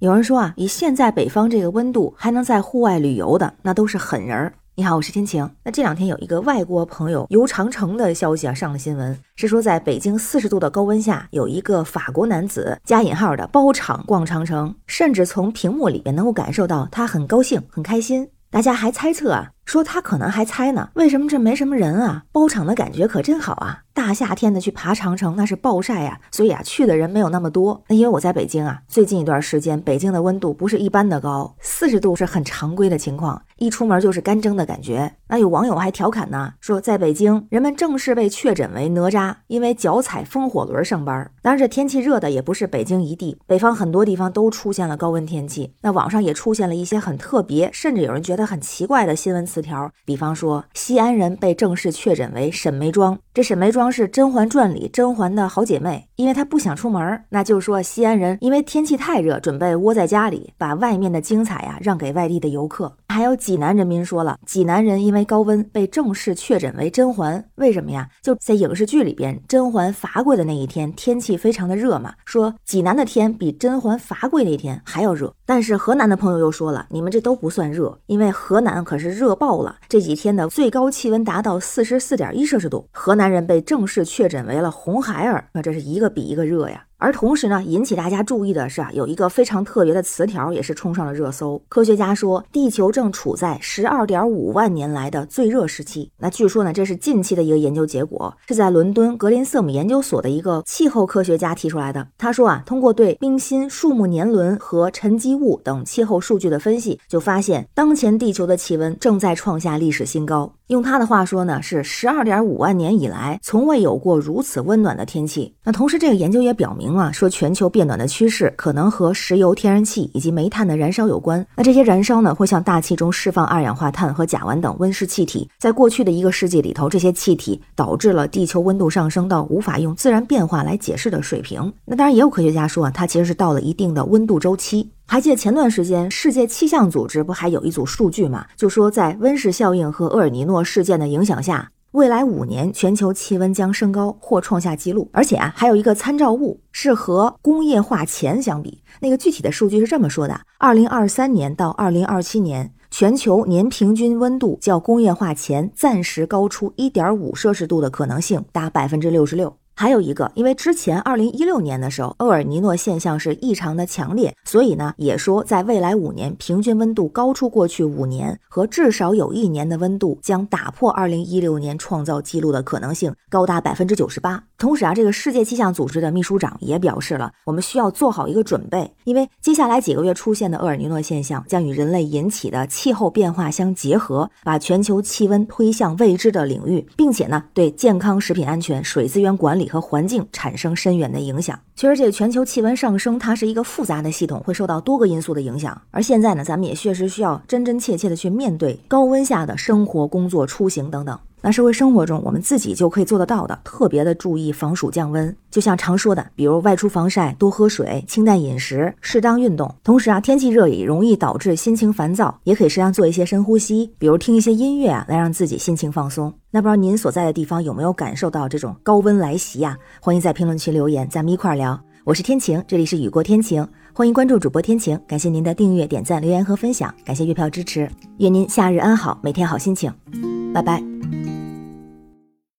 有人说啊，以现在北方这个温度还能在户外旅游的，那都是狠人儿。你好，我是天晴。那这两天有一个外国朋友游长城的消息啊上了新闻，是说在北京四十度的高温下，有一个法国男子加引号的包场逛长城，甚至从屏幕里边能够感受到他很高兴、很开心。大家还猜测啊，说他可能还猜呢，为什么这没什么人啊？包场的感觉可真好啊！大夏天的去爬长城，那是暴晒呀，所以啊，去的人没有那么多。那因为我在北京啊，最近一段时间，北京的温度不是一般的高，四十度是很常规的情况，一出门就是干蒸的感觉。那有网友还调侃呢，说在北京，人们正式被确诊为哪吒，因为脚踩风火轮上班。当然，这天气热的也不是北京一地，北方很多地方都出现了高温天气。那网上也出现了一些很特别，甚至有人觉得很奇怪的新闻词条，比方说西安人被正式确诊为沈眉庄，这沈眉庄是《甄嬛传》里甄嬛的好姐妹，因为她不想出门，那就说西安人因为天气太热，准备窝在家里，把外面的精彩呀让给外地的游客。还有济南人民说了，济南人因为高温被正式确诊为甄嬛，为什么呀？就在影视剧里边，甄嬛罚跪的那一天，天气非常的热嘛，说济南的天比甄嬛罚跪那天还要热。但是河南的朋友又说了，你们这都不算热，因为河南可是热爆了，这几天的最高气温达到四十四点一摄氏度，河南人被正式确诊为了红孩儿，那这是一个比一个热呀。而同时呢，引起大家注意的是啊，有一个非常特别的词条也是冲上了热搜。科学家说，地球正处在十二点五万年来的最热时期。那据说呢，这是近期的一个研究结果，是在伦敦格林瑟姆研究所的一个气候科学家提出来的。他说啊，通过对冰芯、树木年轮和沉积物等气候数据的分析，就发现当前地球的气温正在创下历史新高。用他的话说呢，是十二点五万年以来从未有过如此温暖的天气。那同时，这个研究也表明啊，说全球变暖的趋势可能和石油、天然气以及煤炭的燃烧有关。那这些燃烧呢，会向大气中释放二氧化碳和甲烷等温室气体。在过去的一个世纪里头，这些气体导致了地球温度上升到无法用自然变化来解释的水平。那当然，也有科学家说啊，它其实是到了一定的温度周期。还记得前段时间世界气象组织不还有一组数据吗？就说在温室效应和厄尔尼诺事件的影响下，未来五年全球气温将升高或创下纪录。而且啊，还有一个参照物是和工业化前相比。那个具体的数据是这么说的：二零二三年到二零二七年，全球年平均温度较工业化前暂时高出一点五摄氏度的可能性达百分之六十六。还有一个，因为之前二零一六年的时候，厄尔尼诺现象是异常的强烈，所以呢，也说在未来五年平均温度高出过去五年和至少有一年的温度将打破二零一六年创造记录的可能性高达百分之九十八。同时啊，这个世界气象组织的秘书长也表示了，我们需要做好一个准备，因为接下来几个月出现的厄尔尼诺现象将与人类引起的气候变化相结合，把全球气温推向未知的领域，并且呢，对健康、食品安全、水资源管理。和环境产生深远的影响。其实，这个全球气温上升，它是一个复杂的系统，会受到多个因素的影响。而现在呢，咱们也确实需要真真切切的去面对高温下的生活、工作、出行等等。那社会生活中，我们自己就可以做得到的，特别的注意防暑降温。就像常说的，比如外出防晒、多喝水、清淡饮食、适当运动。同时啊，天气热也容易导致心情烦躁，也可以适当做一些深呼吸，比如听一些音乐啊，来让自己心情放松。那不知道您所在的地方有没有感受到这种高温来袭呀？欢迎在评论区留言，咱们一块儿聊。我是天晴，这里是雨过天晴，欢迎关注主播天晴。感谢您的订阅、点赞、留言和分享，感谢月票支持。愿您夏日安好，每天好心情。拜拜。